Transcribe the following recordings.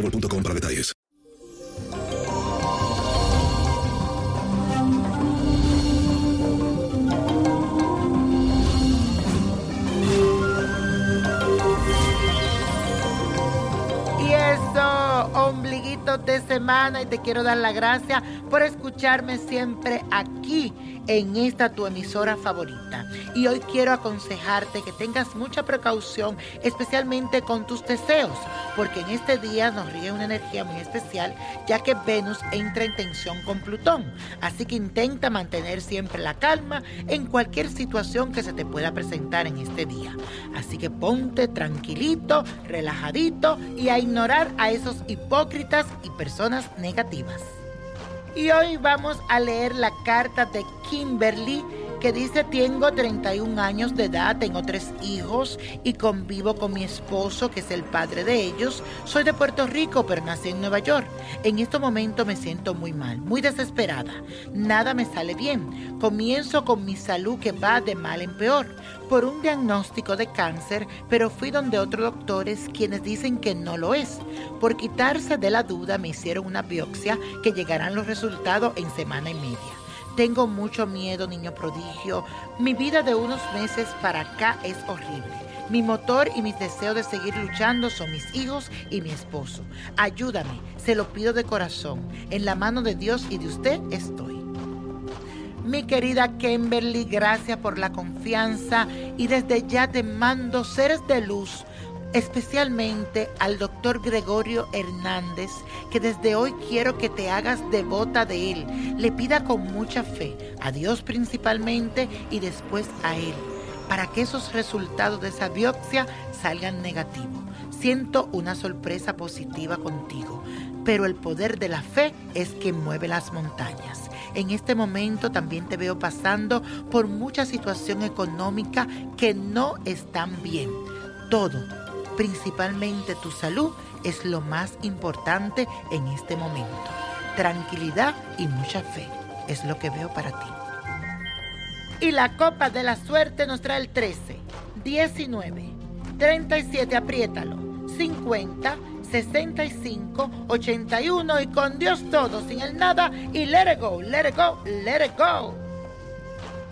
boostmobile.com para detalles. Y eso, ombliguitos de semana, y te quiero dar la gracia por escucharme siempre aquí en esta tu emisora favorita. Y hoy quiero aconsejarte que tengas mucha precaución, especialmente con tus deseos, porque en este día nos ríe una energía muy especial, ya que Venus entra en tensión con Plutón. Así que intenta mantener siempre la calma en cualquier situación que se te pueda presentar en este día. Así que ponte tranquilito, relajadito y a ignorar a esos hipócritas y personas negativas. Y hoy vamos a leer la carta de Kimberly que dice, tengo 31 años de edad, tengo tres hijos y convivo con mi esposo, que es el padre de ellos. Soy de Puerto Rico, pero nací en Nueva York. En este momento me siento muy mal, muy desesperada. Nada me sale bien. Comienzo con mi salud que va de mal en peor por un diagnóstico de cáncer, pero fui donde otros doctores quienes dicen que no lo es. Por quitarse de la duda me hicieron una biopsia que llegarán los resultados en semana y media. Tengo mucho miedo, niño prodigio. Mi vida de unos meses para acá es horrible. Mi motor y mis deseos de seguir luchando son mis hijos y mi esposo. Ayúdame, se lo pido de corazón. En la mano de Dios y de usted estoy. Mi querida Kimberly, gracias por la confianza y desde ya te mando seres de luz, especialmente al doctor Gregorio Hernández, que desde hoy quiero que te hagas devota de él. Le pida con mucha fe, a Dios principalmente y después a él, para que esos resultados de esa biopsia salgan negativos. Siento una sorpresa positiva contigo, pero el poder de la fe es que mueve las montañas. En este momento también te veo pasando por mucha situación económica que no están bien. Todo, principalmente tu salud, es lo más importante en este momento. Tranquilidad y mucha fe es lo que veo para ti. Y la copa de la suerte nos trae el 13, 19, 37, apriétalo, 50, 65, 81 y con Dios todo, sin el nada y let it go, let it go, let it go.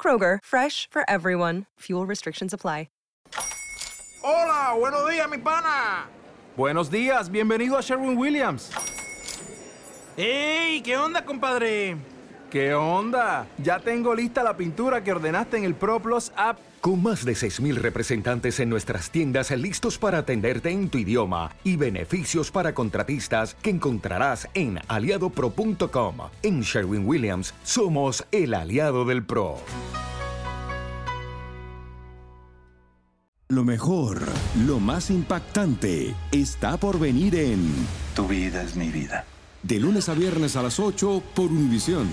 Kroger, fresh for everyone. Fuel restrictions apply. Hola, buenos días, mi pana. Buenos días, bienvenido a Sherwin Williams. ¡Ey! ¿Qué onda, compadre? ¿Qué onda? Ya tengo lista la pintura que ordenaste en el ProPlus app. Con más de 6.000 representantes en nuestras tiendas listos para atenderte en tu idioma y beneficios para contratistas que encontrarás en aliadopro.com. En Sherwin Williams somos el aliado del PRO. Lo mejor, lo más impactante, está por venir en Tu vida es mi vida. De lunes a viernes a las 8 por Univisión.